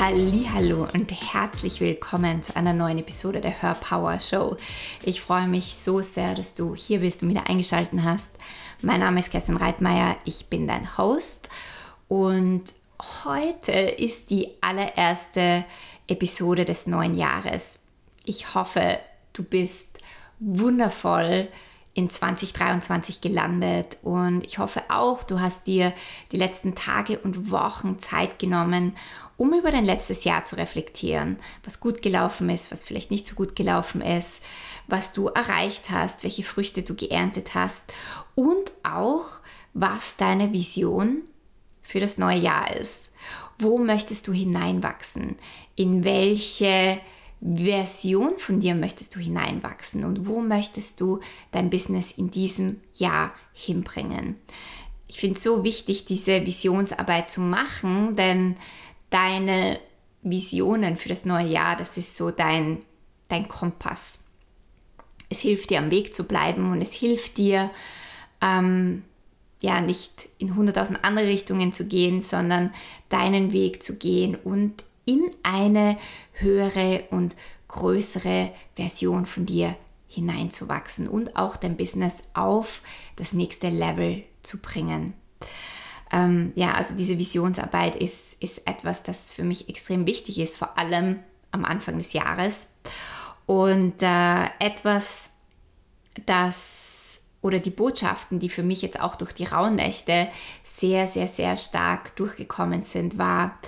Hallo und herzlich willkommen zu einer neuen Episode der Her Power Show. Ich freue mich so sehr, dass du hier bist und wieder eingeschaltet hast. Mein Name ist Kerstin Reitmeier, ich bin dein Host und heute ist die allererste Episode des neuen Jahres. Ich hoffe, du bist wundervoll in 2023 gelandet und ich hoffe auch, du hast dir die letzten Tage und Wochen Zeit genommen, um über dein letztes Jahr zu reflektieren, was gut gelaufen ist, was vielleicht nicht so gut gelaufen ist, was du erreicht hast, welche Früchte du geerntet hast und auch, was deine Vision für das neue Jahr ist. Wo möchtest du hineinwachsen? In welche Version von dir möchtest du hineinwachsen und wo möchtest du dein Business in diesem Jahr hinbringen? Ich finde es so wichtig, diese Visionsarbeit zu machen, denn deine Visionen für das neue Jahr, das ist so dein, dein Kompass. Es hilft dir am Weg zu bleiben und es hilft dir, ähm, ja, nicht in hunderttausend andere Richtungen zu gehen, sondern deinen Weg zu gehen und in eine höhere und größere Version von dir hineinzuwachsen und auch dein Business auf das nächste Level zu bringen ähm, ja, also diese Visionsarbeit ist, ist etwas, das für mich extrem wichtig ist, vor allem am Anfang des Jahres. Und äh, etwas, das oder die Botschaften, die für mich jetzt auch durch die Rauhnächte sehr, sehr, sehr stark durchgekommen sind, war,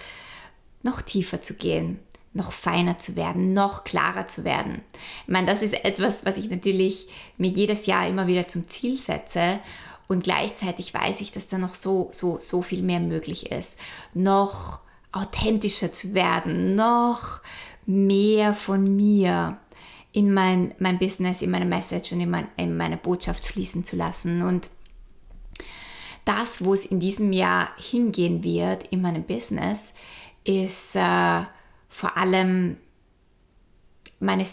noch tiefer zu gehen, noch feiner zu werden, noch klarer zu werden. Ich meine, das ist etwas, was ich natürlich mir jedes Jahr immer wieder zum Ziel setze und gleichzeitig weiß ich, dass da noch so, so, so viel mehr möglich ist. Noch authentischer zu werden, noch mehr von mir in mein, mein Business, in meine Message und in, mein, in meine Botschaft fließen zu lassen. Und das, wo es in diesem Jahr hingehen wird in meinem Business, ist äh, vor allem meine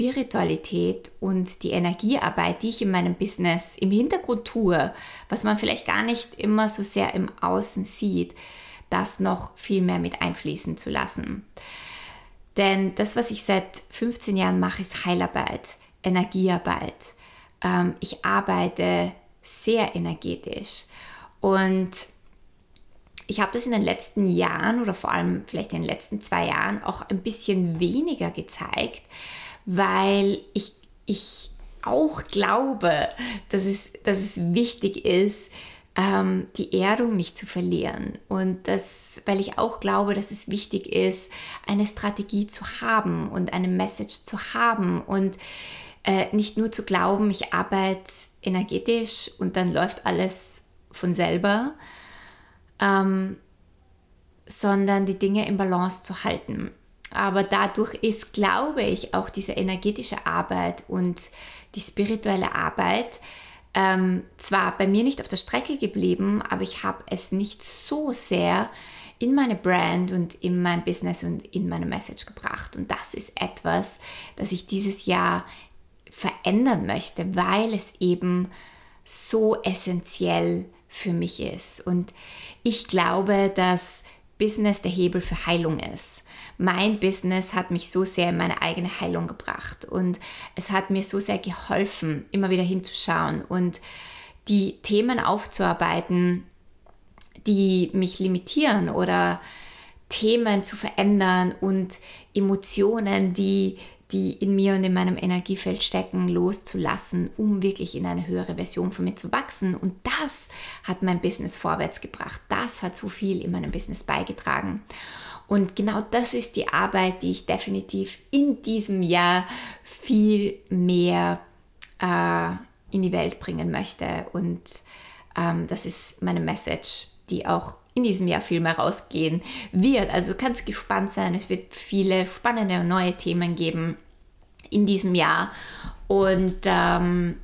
Spiritualität und die Energiearbeit, die ich in meinem Business im Hintergrund tue, was man vielleicht gar nicht immer so sehr im Außen sieht, das noch viel mehr mit einfließen zu lassen. Denn das, was ich seit 15 Jahren mache, ist Heilarbeit, Energiearbeit. Ähm, ich arbeite sehr energetisch und ich habe das in den letzten Jahren oder vor allem vielleicht in den letzten zwei Jahren auch ein bisschen weniger gezeigt, weil ich, ich auch glaube, dass es, dass es wichtig ist, ähm, die Erdung nicht zu verlieren. Und das, weil ich auch glaube, dass es wichtig ist, eine Strategie zu haben und eine Message zu haben und äh, nicht nur zu glauben, ich arbeite energetisch und dann läuft alles von selber, ähm, sondern die Dinge im Balance zu halten. Aber dadurch ist, glaube ich, auch diese energetische Arbeit und die spirituelle Arbeit ähm, zwar bei mir nicht auf der Strecke geblieben, aber ich habe es nicht so sehr in meine Brand und in mein Business und in meine Message gebracht. Und das ist etwas, das ich dieses Jahr verändern möchte, weil es eben so essentiell für mich ist. Und ich glaube, dass Business der Hebel für Heilung ist mein Business hat mich so sehr in meine eigene Heilung gebracht und es hat mir so sehr geholfen, immer wieder hinzuschauen und die Themen aufzuarbeiten, die mich limitieren oder Themen zu verändern und Emotionen, die, die in mir und in meinem Energiefeld stecken, loszulassen, um wirklich in eine höhere Version von mir zu wachsen. Und das hat mein Business vorwärts gebracht. Das hat so viel in meinem Business beigetragen. Und genau das ist die Arbeit, die ich definitiv in diesem Jahr viel mehr äh, in die Welt bringen möchte. Und ähm, das ist meine Message, die auch in diesem Jahr viel mehr rausgehen wird. Also du kannst gespannt sein. Es wird viele spannende und neue Themen geben in diesem Jahr. Und ähm,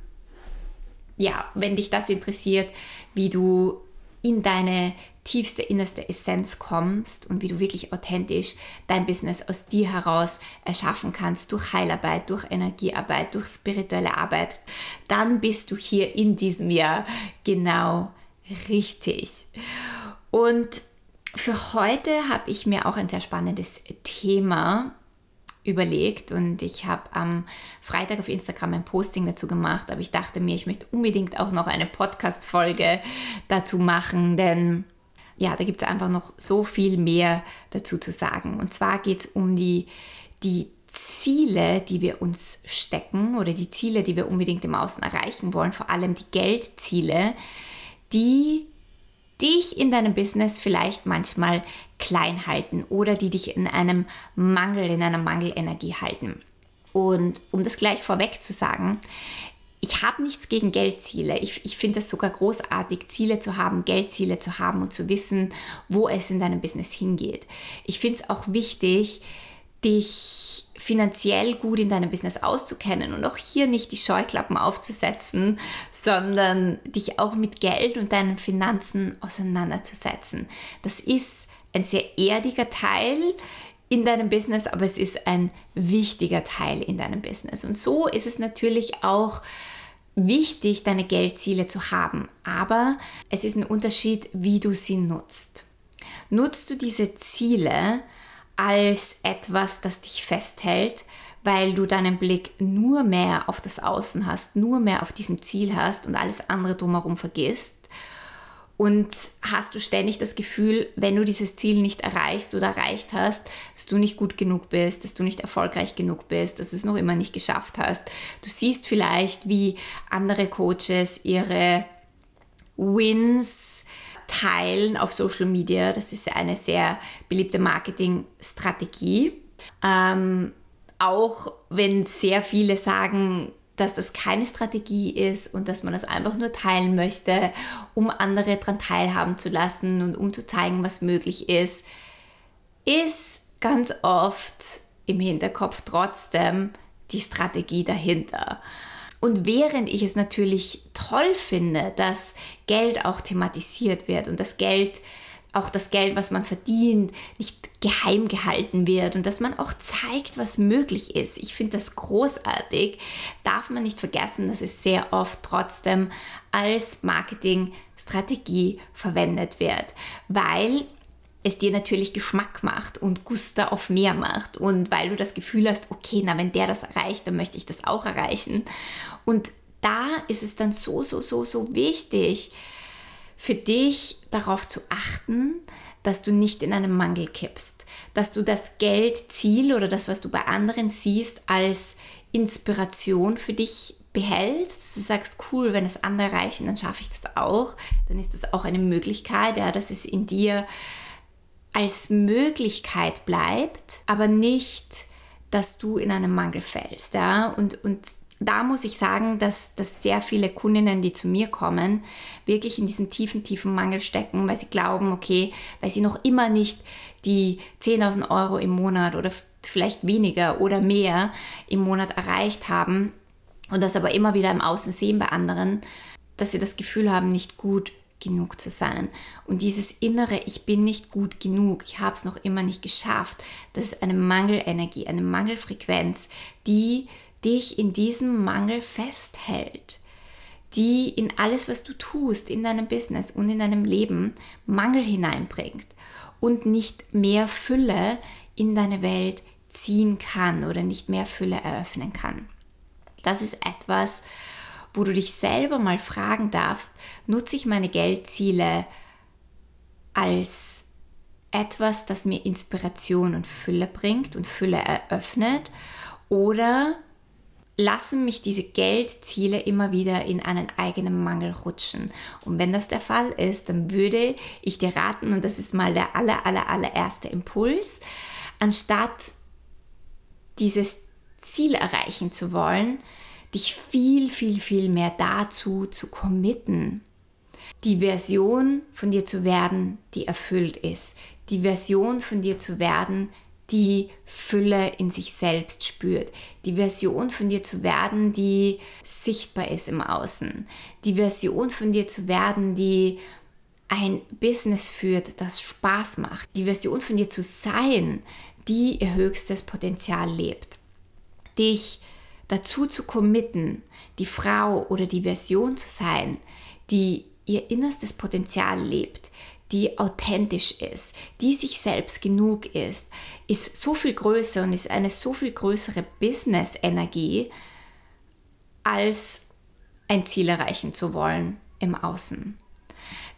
ja, wenn dich das interessiert, wie du in deine tiefste, innerste Essenz kommst und wie du wirklich authentisch dein Business aus dir heraus erschaffen kannst, durch Heilarbeit, durch Energiearbeit, durch spirituelle Arbeit, dann bist du hier in diesem Jahr genau richtig. Und Für heute habe ich mir auch ein sehr spannendes Thema überlegt und ich habe am Freitag auf Instagram ein Posting dazu gemacht, aber ich dachte mir, ich möchte unbedingt auch noch eine Podcast-Folge dazu machen, denn ja, da gibt es einfach noch so viel mehr dazu zu sagen. Und zwar geht es um die, die Ziele, die wir uns stecken oder die Ziele, die wir unbedingt im Außen erreichen wollen, vor allem die Geldziele, die dich in deinem Business vielleicht manchmal klein halten oder die dich in einem Mangel, in einer Mangelenergie halten. Und um das gleich vorweg zu sagen, ich habe nichts gegen Geldziele. Ich, ich finde es sogar großartig, Ziele zu haben, Geldziele zu haben und zu wissen, wo es in deinem Business hingeht. Ich finde es auch wichtig, dich finanziell gut in deinem Business auszukennen und auch hier nicht die Scheuklappen aufzusetzen, sondern dich auch mit Geld und deinen Finanzen auseinanderzusetzen. Das ist ein sehr erdiger Teil in deinem Business, aber es ist ein wichtiger Teil in deinem Business. Und so ist es natürlich auch wichtig, deine Geldziele zu haben. Aber es ist ein Unterschied, wie du sie nutzt. Nutzt du diese Ziele als etwas, das dich festhält, weil du deinen Blick nur mehr auf das Außen hast, nur mehr auf diesem Ziel hast und alles andere drumherum vergisst? Und hast du ständig das Gefühl, wenn du dieses Ziel nicht erreichst oder erreicht hast, dass du nicht gut genug bist, dass du nicht erfolgreich genug bist, dass du es noch immer nicht geschafft hast. Du siehst vielleicht, wie andere Coaches ihre Wins teilen auf Social Media. Das ist eine sehr beliebte Marketingstrategie. Ähm, auch wenn sehr viele sagen, dass das keine Strategie ist und dass man das einfach nur teilen möchte, um andere daran teilhaben zu lassen und um zu zeigen, was möglich ist, ist ganz oft im Hinterkopf trotzdem die Strategie dahinter. Und während ich es natürlich toll finde, dass Geld auch thematisiert wird und das Geld auch das Geld, was man verdient, nicht geheim gehalten wird und dass man auch zeigt, was möglich ist. Ich finde das großartig. Darf man nicht vergessen, dass es sehr oft trotzdem als Marketingstrategie verwendet wird, weil es dir natürlich Geschmack macht und Guster auf mehr macht und weil du das Gefühl hast, okay, na wenn der das erreicht, dann möchte ich das auch erreichen. Und da ist es dann so, so, so, so wichtig, für dich darauf zu achten, dass du nicht in einen Mangel kippst, dass du das Geldziel oder das, was du bei anderen siehst, als Inspiration für dich behältst, dass du sagst, cool, wenn es andere erreichen, dann schaffe ich das auch, dann ist das auch eine Möglichkeit, ja, dass es in dir als Möglichkeit bleibt, aber nicht, dass du in einen Mangel fällst, ja, und, und da muss ich sagen, dass, dass sehr viele Kundinnen, die zu mir kommen, wirklich in diesen tiefen, tiefen Mangel stecken, weil sie glauben, okay, weil sie noch immer nicht die 10.000 Euro im Monat oder vielleicht weniger oder mehr im Monat erreicht haben und das aber immer wieder im Außen sehen bei anderen, dass sie das Gefühl haben, nicht gut genug zu sein. Und dieses innere, ich bin nicht gut genug, ich habe es noch immer nicht geschafft, das ist eine Mangelenergie, eine Mangelfrequenz, die dich in diesem Mangel festhält, die in alles, was du tust, in deinem Business und in deinem Leben Mangel hineinbringt und nicht mehr Fülle in deine Welt ziehen kann oder nicht mehr Fülle eröffnen kann. Das ist etwas, wo du dich selber mal fragen darfst, nutze ich meine Geldziele als etwas, das mir Inspiration und Fülle bringt und Fülle eröffnet oder lassen mich diese Geldziele immer wieder in einen eigenen Mangel rutschen. Und wenn das der Fall ist, dann würde ich dir raten, und das ist mal der aller, aller, allererste Impuls, anstatt dieses Ziel erreichen zu wollen, dich viel, viel, viel mehr dazu zu committen, die Version von dir zu werden, die erfüllt ist, die Version von dir zu werden, die Fülle in sich selbst spürt, die Version von dir zu werden, die sichtbar ist im Außen, die Version von dir zu werden, die ein Business führt, das Spaß macht, die Version von dir zu sein, die ihr höchstes Potenzial lebt. Dich dazu zu committen, die Frau oder die Version zu sein, die ihr innerstes Potenzial lebt, die authentisch ist, die sich selbst genug ist, ist so viel größer und ist eine so viel größere Business-Energie, als ein Ziel erreichen zu wollen im Außen.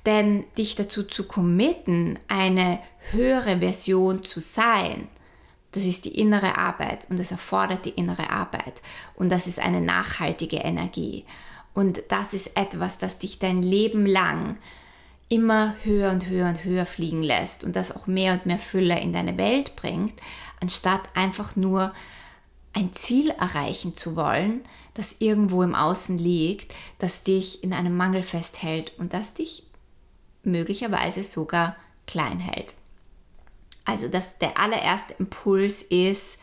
Denn dich dazu zu committen, eine höhere Version zu sein, das ist die innere Arbeit und es erfordert die innere Arbeit und das ist eine nachhaltige Energie. Und das ist etwas, das dich dein Leben lang immer höher und höher und höher fliegen lässt und das auch mehr und mehr Fülle in deine Welt bringt, anstatt einfach nur ein Ziel erreichen zu wollen, das irgendwo im Außen liegt, das dich in einem Mangel festhält und das dich möglicherweise sogar klein hält. Also das, der allererste Impuls ist,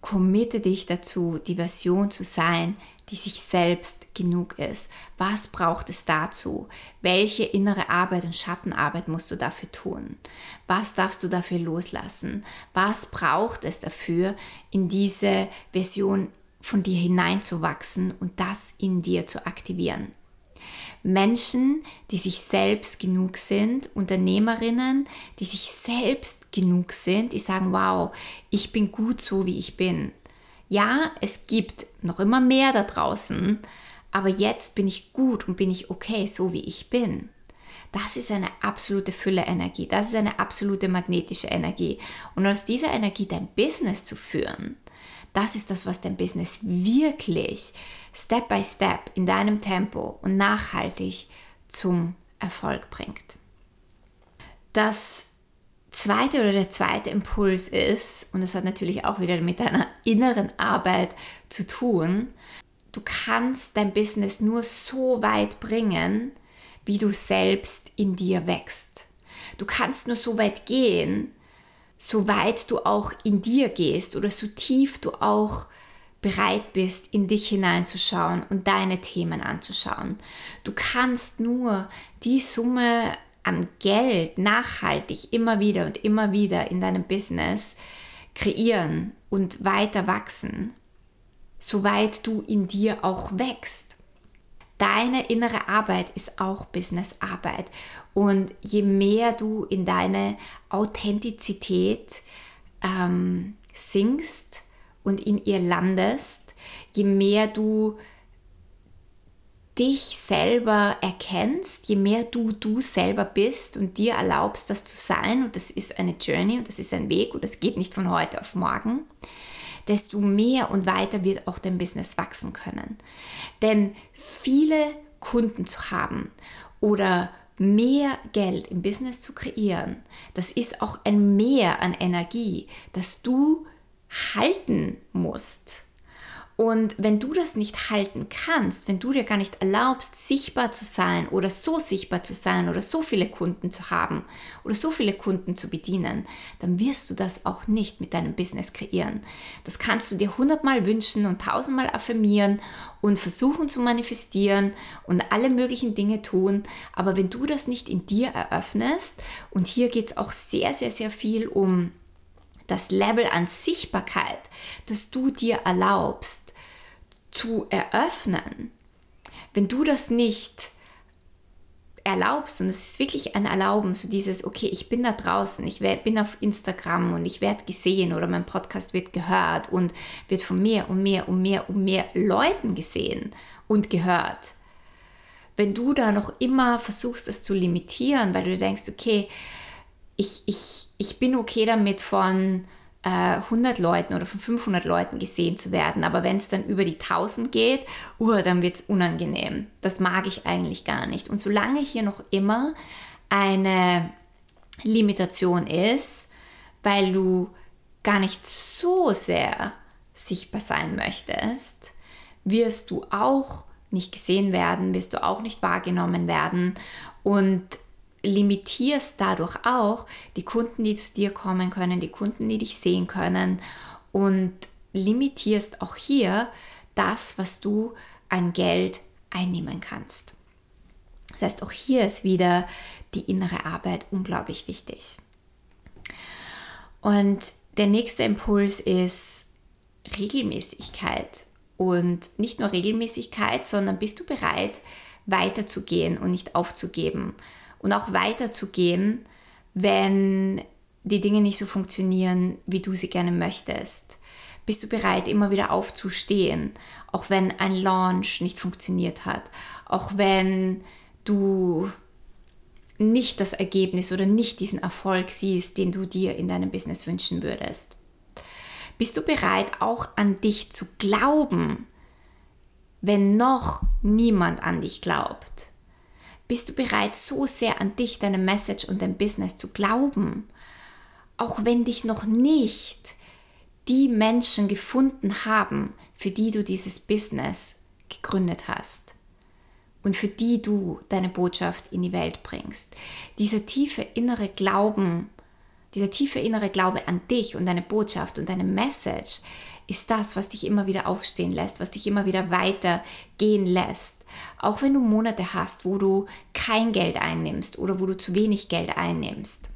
committe dich dazu, die Version zu sein, die sich selbst genug ist. Was braucht es dazu? Welche innere Arbeit und Schattenarbeit musst du dafür tun? Was darfst du dafür loslassen? Was braucht es dafür, in diese Version von dir hineinzuwachsen und das in dir zu aktivieren? Menschen, die sich selbst genug sind, Unternehmerinnen, die sich selbst genug sind, die sagen, wow, ich bin gut so, wie ich bin. Ja, es gibt noch immer mehr da draußen, aber jetzt bin ich gut und bin ich okay, so wie ich bin. Das ist eine absolute Fülle-Energie, das ist eine absolute magnetische Energie. Und aus dieser Energie dein Business zu führen, das ist das, was dein Business wirklich Step by Step in deinem Tempo und nachhaltig zum Erfolg bringt. Das zweite oder der zweite Impuls ist, und das hat natürlich auch wieder mit deiner inneren Arbeit zu tun, du kannst dein Business nur so weit bringen, wie du selbst in dir wächst. Du kannst nur so weit gehen, so weit du auch in dir gehst oder so tief du auch bereit bist, in dich hineinzuschauen und deine Themen anzuschauen. Du kannst nur die Summe an Geld nachhaltig immer wieder und immer wieder in deinem Business kreieren und weiter wachsen, soweit du in dir auch wächst. Deine innere Arbeit ist auch Businessarbeit und je mehr du in deine Authentizität ähm, sinkst, und in ihr landest, je mehr du dich selber erkennst, je mehr du du selber bist und dir erlaubst, das zu sein, und das ist eine Journey und das ist ein Weg und das geht nicht von heute auf morgen, desto mehr und weiter wird auch dein Business wachsen können. Denn viele Kunden zu haben oder mehr Geld im Business zu kreieren, das ist auch ein Mehr an Energie, das du halten musst. Und wenn du das nicht halten kannst, wenn du dir gar nicht erlaubst, sichtbar zu sein oder so sichtbar zu sein oder so viele Kunden zu haben oder so viele Kunden zu bedienen, dann wirst du das auch nicht mit deinem Business kreieren. Das kannst du dir hundertmal wünschen und tausendmal affirmieren und versuchen zu manifestieren und alle möglichen Dinge tun. Aber wenn du das nicht in dir eröffnest, und hier geht es auch sehr, sehr, sehr viel um das Level an Sichtbarkeit, das du dir erlaubst zu eröffnen, wenn du das nicht erlaubst, und es ist wirklich ein Erlauben, so dieses, okay, ich bin da draußen, ich bin auf Instagram und ich werde gesehen oder mein Podcast wird gehört und wird von mehr und mehr und mehr und mehr Leuten gesehen und gehört. Wenn du da noch immer versuchst, das zu limitieren, weil du denkst, okay, ich, ich, ich bin okay damit, von äh, 100 Leuten oder von 500 Leuten gesehen zu werden. Aber wenn es dann über die 1000 geht, uh, dann wird es unangenehm. Das mag ich eigentlich gar nicht. Und solange hier noch immer eine Limitation ist, weil du gar nicht so sehr sichtbar sein möchtest, wirst du auch nicht gesehen werden, wirst du auch nicht wahrgenommen werden. Und limitierst dadurch auch die Kunden, die zu dir kommen können, die Kunden, die dich sehen können und limitierst auch hier das, was du an Geld einnehmen kannst. Das heißt, auch hier ist wieder die innere Arbeit unglaublich wichtig. Und der nächste Impuls ist Regelmäßigkeit. Und nicht nur Regelmäßigkeit, sondern bist du bereit, weiterzugehen und nicht aufzugeben und auch weiterzugehen, wenn die Dinge nicht so funktionieren, wie du sie gerne möchtest? Bist du bereit, immer wieder aufzustehen, auch wenn ein Launch nicht funktioniert hat, auch wenn du nicht das Ergebnis oder nicht diesen Erfolg siehst, den du dir in deinem Business wünschen würdest? Bist du bereit, auch an dich zu glauben, wenn noch niemand an dich glaubt? Bist du bereit, so sehr an dich, deine Message und dein Business zu glauben, auch wenn dich noch nicht die Menschen gefunden haben, für die du dieses Business gegründet hast? und für die du deine Botschaft in die Welt bringst. Dieser tiefe innere Glauben, dieser tiefe innere Glaube an dich und deine Botschaft und deine Message ist das, was dich immer wieder aufstehen lässt, was dich immer wieder weitergehen lässt. Auch wenn du Monate hast, wo du kein Geld einnimmst oder wo du zu wenig Geld einnimmst.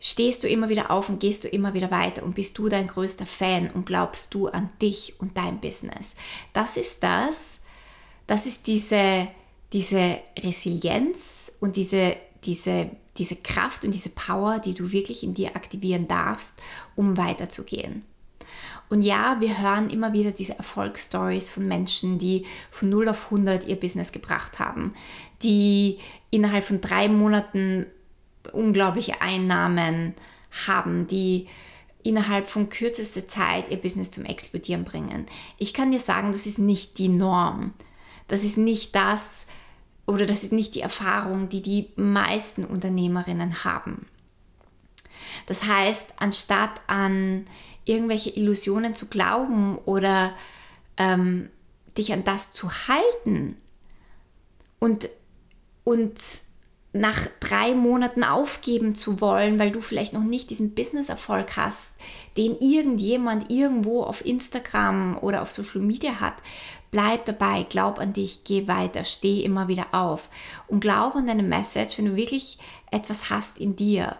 Stehst du immer wieder auf und gehst du immer wieder weiter und bist du dein größter Fan und glaubst du an dich und dein Business. Das ist das, das ist diese, diese Resilienz und diese, diese, diese Kraft und diese Power, die du wirklich in dir aktivieren darfst, um weiterzugehen. Und ja, wir hören immer wieder diese Erfolgsstories von Menschen, die von 0 auf 100 ihr Business gebracht haben, die innerhalb von drei Monaten unglaubliche Einnahmen haben, die innerhalb von kürzester Zeit ihr Business zum Explodieren bringen. Ich kann dir sagen, das ist nicht die Norm. Das ist nicht das oder das ist nicht die Erfahrung, die die meisten Unternehmerinnen haben. Das heißt, anstatt an irgendwelche Illusionen zu glauben oder ähm, dich an das zu halten. Und, und nach drei Monaten aufgeben zu wollen, weil du vielleicht noch nicht diesen Business-Erfolg hast, den irgendjemand irgendwo auf Instagram oder auf Social Media hat, Bleib dabei, glaub an dich, geh weiter, steh immer wieder auf. Und glaub an deine Message, wenn du wirklich etwas hast in dir,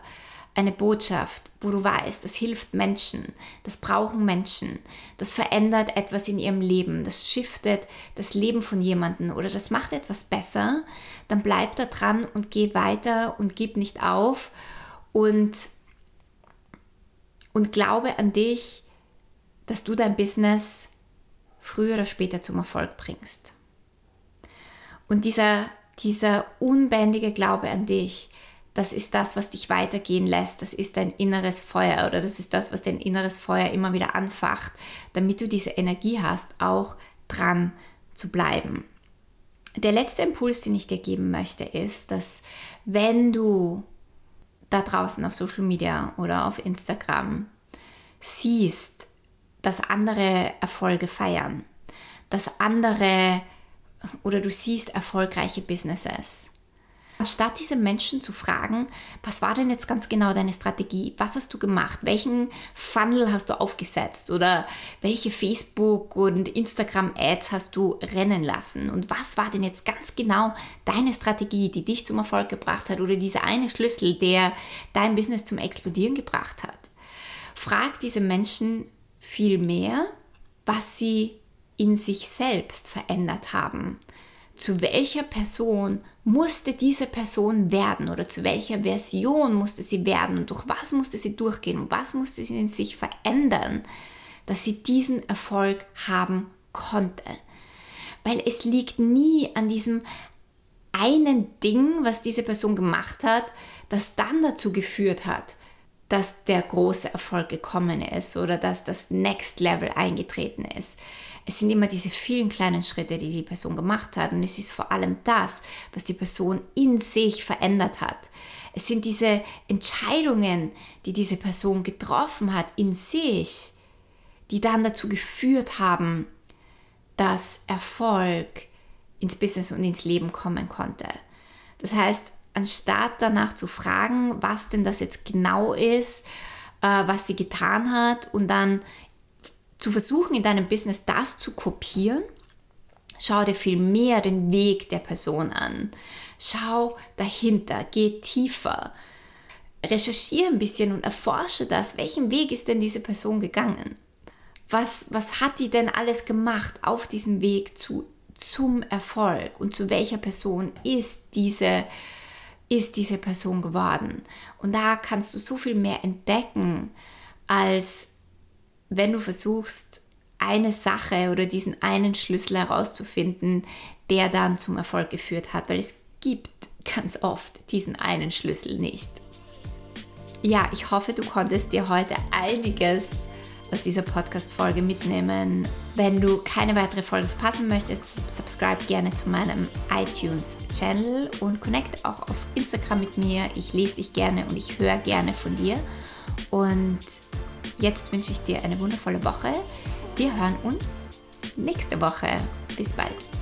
eine Botschaft, wo du weißt, das hilft Menschen, das brauchen Menschen, das verändert etwas in ihrem Leben, das shiftet das Leben von jemandem oder das macht etwas besser, dann bleib da dran und geh weiter und gib nicht auf und, und glaube an dich, dass du dein Business früher oder später zum Erfolg bringst. Und dieser, dieser unbändige Glaube an dich, das ist das, was dich weitergehen lässt. Das ist dein inneres Feuer oder das ist das, was dein inneres Feuer immer wieder anfacht, damit du diese Energie hast, auch dran zu bleiben. Der letzte Impuls, den ich dir geben möchte, ist, dass wenn du da draußen auf Social Media oder auf Instagram siehst, dass andere Erfolge feiern, dass andere oder du siehst erfolgreiche Businesses. Anstatt diese Menschen zu fragen, was war denn jetzt ganz genau deine Strategie? Was hast du gemacht? Welchen Funnel hast du aufgesetzt? Oder welche Facebook- und Instagram-Ads hast du rennen lassen? Und was war denn jetzt ganz genau deine Strategie, die dich zum Erfolg gebracht hat? Oder dieser eine Schlüssel, der dein Business zum Explodieren gebracht hat? Frag diese Menschen, vielmehr, was sie in sich selbst verändert haben. Zu welcher Person musste diese Person werden oder zu welcher Version musste sie werden und durch was musste sie durchgehen und was musste sie in sich verändern, dass sie diesen Erfolg haben konnte. Weil es liegt nie an diesem einen Ding, was diese Person gemacht hat, das dann dazu geführt hat, dass der große Erfolg gekommen ist oder dass das Next Level eingetreten ist. Es sind immer diese vielen kleinen Schritte, die die Person gemacht hat und es ist vor allem das, was die Person in sich verändert hat. Es sind diese Entscheidungen, die diese Person getroffen hat in sich, die dann dazu geführt haben, dass Erfolg ins Business und ins Leben kommen konnte. Das heißt, anstatt danach zu fragen, was denn das jetzt genau ist, äh, was sie getan hat und dann zu versuchen, in deinem Business das zu kopieren, schau dir viel mehr den Weg der Person an. Schau dahinter, geh tiefer. Recherchiere ein bisschen und erforsche das. Welchen Weg ist denn diese Person gegangen? Was, was hat die denn alles gemacht auf diesem Weg zu zum Erfolg und zu welcher Person ist diese, ist diese Person geworden. Und da kannst du so viel mehr entdecken, als wenn du versuchst, eine Sache oder diesen einen Schlüssel herauszufinden, der dann zum Erfolg geführt hat, weil es gibt ganz oft diesen einen Schlüssel nicht. Ja, ich hoffe, du konntest dir heute einiges aus dieser Podcast-Folge mitnehmen. Wenn du keine weitere Folge verpassen möchtest, subscribe gerne zu meinem iTunes-Channel und connect auch auf Instagram mit mir. Ich lese dich gerne und ich höre gerne von dir. Und jetzt wünsche ich dir eine wundervolle Woche. Wir hören uns nächste Woche. Bis bald.